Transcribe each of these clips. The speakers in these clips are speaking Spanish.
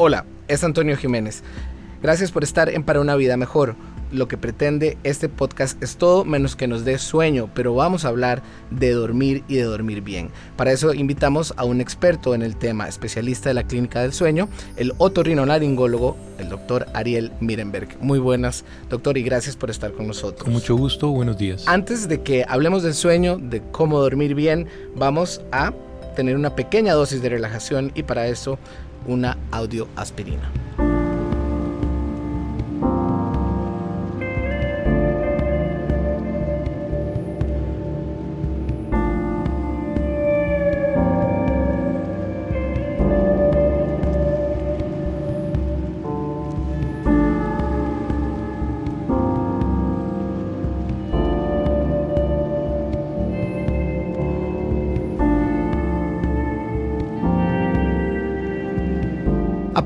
Hola, es Antonio Jiménez. Gracias por estar en Para una Vida Mejor. Lo que pretende este podcast es todo menos que nos dé sueño, pero vamos a hablar de dormir y de dormir bien. Para eso invitamos a un experto en el tema, especialista de la clínica del sueño, el otorrinolaringólogo, el doctor Ariel Mirenberg. Muy buenas, doctor, y gracias por estar con nosotros. Con mucho gusto, buenos días. Antes de que hablemos del sueño, de cómo dormir bien, vamos a tener una pequeña dosis de relajación y para eso una audioaspirina.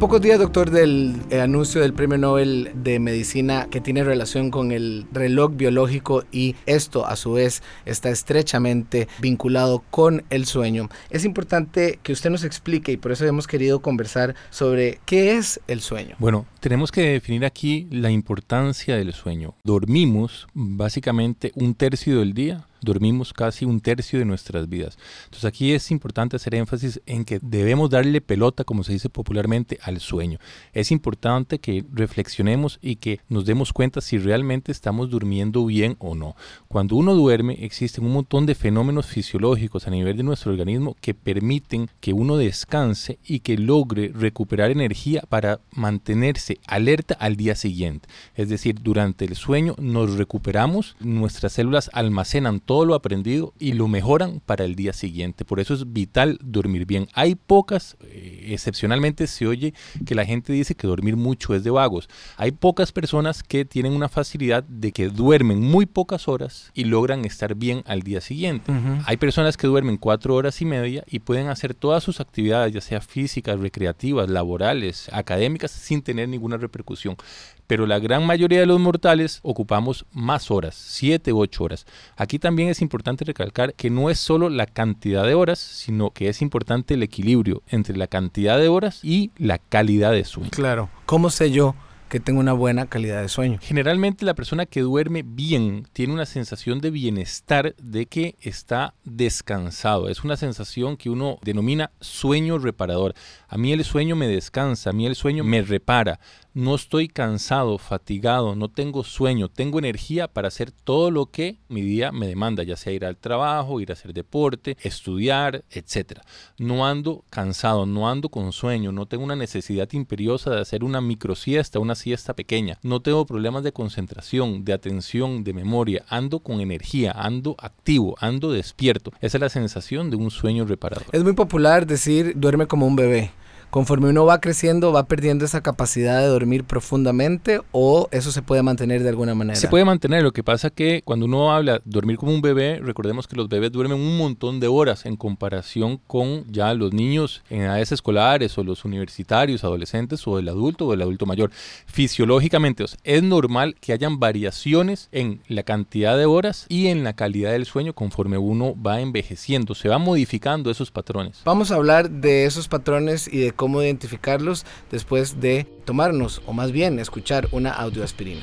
Pocos días, doctor, del eh, anuncio del Premio Nobel de Medicina que tiene relación con el reloj biológico y esto a su vez está estrechamente vinculado con el sueño, es importante que usted nos explique y por eso hemos querido conversar sobre qué es el sueño. Bueno, tenemos que definir aquí la importancia del sueño. Dormimos básicamente un tercio del día dormimos casi un tercio de nuestras vidas. Entonces aquí es importante hacer énfasis en que debemos darle pelota, como se dice popularmente, al sueño. Es importante que reflexionemos y que nos demos cuenta si realmente estamos durmiendo bien o no. Cuando uno duerme existen un montón de fenómenos fisiológicos a nivel de nuestro organismo que permiten que uno descanse y que logre recuperar energía para mantenerse alerta al día siguiente. Es decir, durante el sueño nos recuperamos, nuestras células almacenan lo aprendido y lo mejoran para el día siguiente. Por eso es vital dormir bien. Hay pocas, eh, excepcionalmente se oye que la gente dice que dormir mucho es de vagos. Hay pocas personas que tienen una facilidad de que duermen muy pocas horas y logran estar bien al día siguiente. Hay personas que duermen cuatro horas y media y pueden hacer todas sus actividades, ya sea físicas, recreativas, laborales, académicas, sin tener ninguna repercusión pero la gran mayoría de los mortales ocupamos más horas, 7 u 8 horas. Aquí también es importante recalcar que no es solo la cantidad de horas, sino que es importante el equilibrio entre la cantidad de horas y la calidad de sueño. Claro, ¿cómo sé yo? que tengo una buena calidad de sueño. Generalmente la persona que duerme bien tiene una sensación de bienestar de que está descansado. Es una sensación que uno denomina sueño reparador. A mí el sueño me descansa, a mí el sueño me repara no estoy cansado, fatigado, no tengo sueño, tengo energía para hacer todo lo que mi día me demanda, ya sea ir al trabajo, ir a hacer deporte, estudiar, etc. No ando cansado, no ando con sueño, no tengo una necesidad imperiosa de hacer una microsiesta, una siesta pequeña, no tengo problemas de concentración, de atención, de memoria, ando con energía, ando activo, ando despierto. Esa es la sensación de un sueño reparador. Es muy popular decir duerme como un bebé conforme uno va creciendo, va perdiendo esa capacidad de dormir profundamente o eso se puede mantener de alguna manera. Se puede mantener, lo que pasa que cuando uno habla dormir como un bebé, recordemos que los bebés duermen un montón de horas en comparación con ya los niños en edades escolares o los universitarios, adolescentes o el adulto o el adulto mayor. Fisiológicamente es normal que hayan variaciones en la cantidad de horas y en la calidad del sueño conforme uno va envejeciendo, se va modificando esos patrones. Vamos a hablar de esos patrones y de cómo identificarlos después de tomarnos, o más bien escuchar una audioaspirina.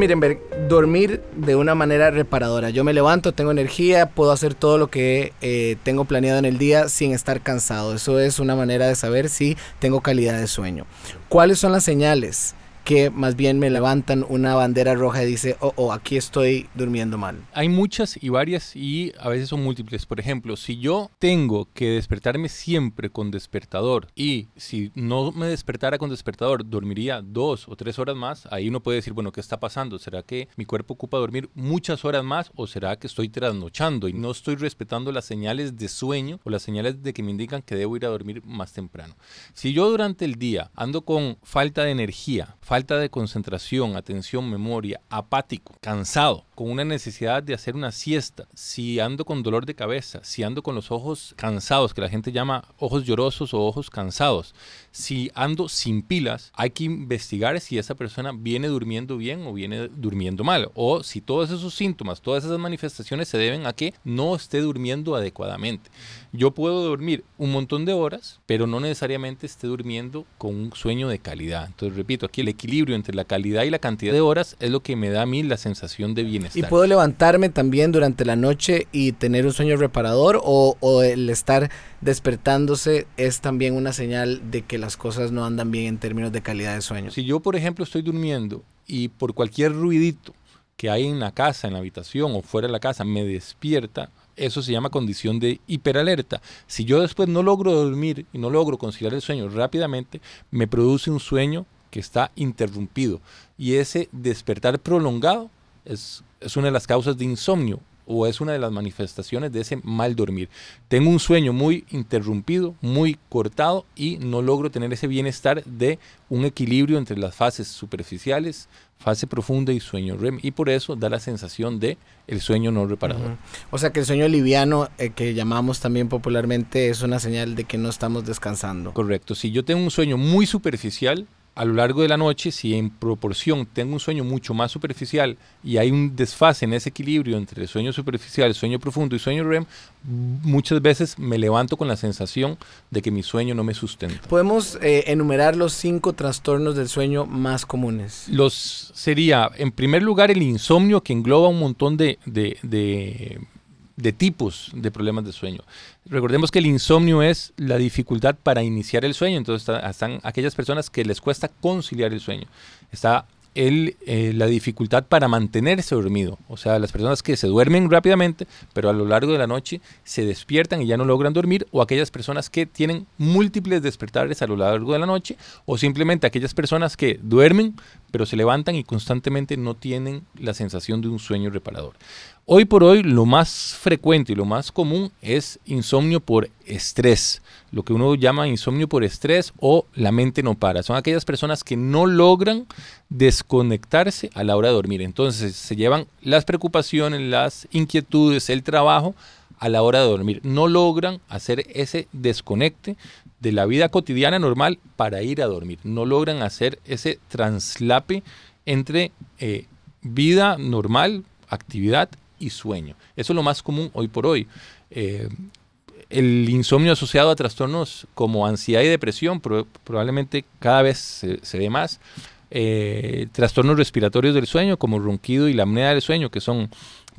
Doctor Mirenberg, dormir de una manera reparadora. Yo me levanto, tengo energía, puedo hacer todo lo que eh, tengo planeado en el día sin estar cansado. Eso es una manera de saber si tengo calidad de sueño. ¿Cuáles son las señales que más bien me levantan una bandera roja y dice, oh, oh, aquí estoy durmiendo mal? Hay muchas y varias y a veces son múltiples. Por ejemplo, si yo tengo que despertarme siempre con despertador y si no me despertara con despertador, dormiría dos o tres horas más, ahí uno puede decir, bueno, ¿qué está pasando? ¿Será que mi cuerpo ocupa dormir muchas horas más o será que estoy trasnochando y no estoy respetando las señales de sueño o las señales de que me indican que debo ir a dormir más temprano? Si yo durante el día ando con falta de energía, falta de concentración, atención, memoria, apático, cansado, con una necesidad de hacer una siesta, si ando con dolor de cabeza, si ando con los ojos cansados, que la gente llama ojos llorosos o ojos cansados, si ando sin pilas, hay que investigar si esa persona viene durmiendo bien o viene durmiendo mal, o si todos esos síntomas, todas esas manifestaciones se deben a que no esté durmiendo adecuadamente. Yo puedo dormir un montón de horas, pero no necesariamente esté durmiendo con un sueño de calidad. Entonces, repito, aquí el equilibrio entre la calidad y la cantidad de horas es lo que me da a mí la sensación de bienestar. ¿Y puedo levantarme también durante la noche y tener un sueño reparador o, o el estar despertándose es también una señal de que las cosas no andan bien en términos de calidad de sueño? Si yo, por ejemplo, estoy durmiendo y por cualquier ruidito que hay en la casa, en la habitación o fuera de la casa, me despierta, eso se llama condición de hiperalerta. Si yo después no logro dormir y no logro conciliar el sueño rápidamente, me produce un sueño que está interrumpido. Y ese despertar prolongado es, es una de las causas de insomnio o es una de las manifestaciones de ese mal dormir. Tengo un sueño muy interrumpido, muy cortado y no logro tener ese bienestar de un equilibrio entre las fases superficiales, fase profunda y sueño REM y por eso da la sensación de el sueño no reparador. O sea que el sueño liviano eh, que llamamos también popularmente es una señal de que no estamos descansando. Correcto, si yo tengo un sueño muy superficial, a lo largo de la noche, si en proporción tengo un sueño mucho más superficial y hay un desfase en ese equilibrio entre el sueño superficial, el sueño profundo y sueño REM, muchas veces me levanto con la sensación de que mi sueño no me sustenta. ¿Podemos eh, enumerar los cinco trastornos del sueño más comunes? Los sería, en primer lugar, el insomnio que engloba un montón de, de, de tipos de problemas de sueño. Recordemos que el insomnio es la dificultad para iniciar el sueño, entonces están aquellas personas que les cuesta conciliar el sueño. Está el, eh, la dificultad para mantenerse dormido, o sea, las personas que se duermen rápidamente, pero a lo largo de la noche se despiertan y ya no logran dormir, o aquellas personas que tienen múltiples despertares a lo largo de la noche, o simplemente aquellas personas que duermen, pero se levantan y constantemente no tienen la sensación de un sueño reparador. Hoy por hoy lo más frecuente y lo más común es insomnio por estrés, lo que uno llama insomnio por estrés o la mente no para. Son aquellas personas que no logran desconectarse a la hora de dormir. Entonces se llevan las preocupaciones, las inquietudes, el trabajo a la hora de dormir. No logran hacer ese desconecte de la vida cotidiana normal para ir a dormir. No logran hacer ese translape entre eh, vida normal, actividad y sueño. Eso es lo más común hoy por hoy. Eh, el insomnio asociado a trastornos como ansiedad y depresión probablemente cada vez se, ve más. Eh, trastornos respiratorios del sueño como ronquido y la apnea del sueño, que son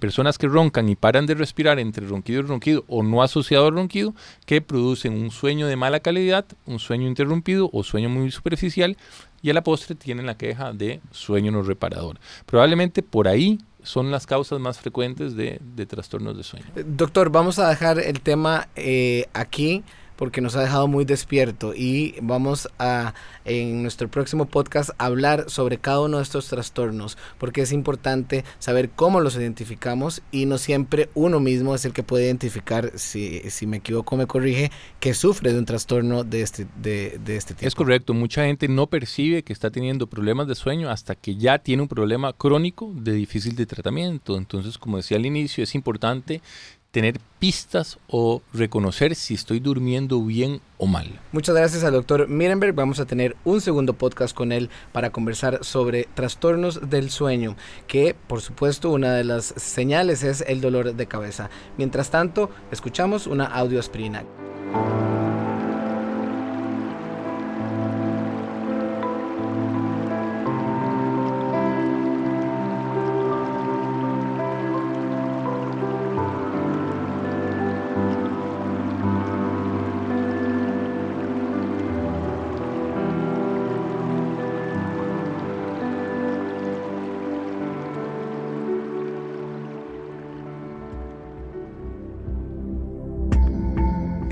personas que roncan y paran de respirar entre ronquido y ronquido o no asociado al ronquido, que producen un sueño de mala calidad, un sueño interrumpido o sueño muy superficial y a la postre tienen la queja de sueño no reparador. Probablemente por ahí son las causas más frecuentes de, trastornos de sueño. Doctor, vamos a dejar el tema eh, aquí porque nos ha dejado muy despierto y vamos a en nuestro próximo podcast hablar sobre cada uno de estos trastornos porque es importante saber cómo los identificamos y no siempre uno mismo es el que puede identificar si, si me equivoco me corrige que sufre de un trastorno de este, de, de este tipo. Es correcto, mucha gente no percibe que está teniendo problemas de sueño hasta que ya tiene un problema crónico de difícil de tratamiento. Entonces, como decía al inicio, es importante tener pistas o reconocer si estoy durmiendo bien o mal. Muchas gracias al doctor Mirenberg. Vamos a tener un segundo podcast con él para conversar sobre trastornos del sueño, que por supuesto una de las señales es el dolor de cabeza. Mientras tanto, escuchamos una audioaspirina.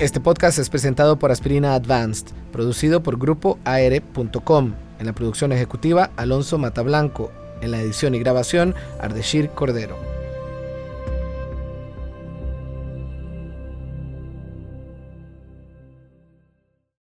Este podcast es presentado por Aspirina Advanced, producido por Grupo AR.com. En la producción ejecutiva, Alonso Matablanco. En la edición y grabación, Ardeshir Cordero.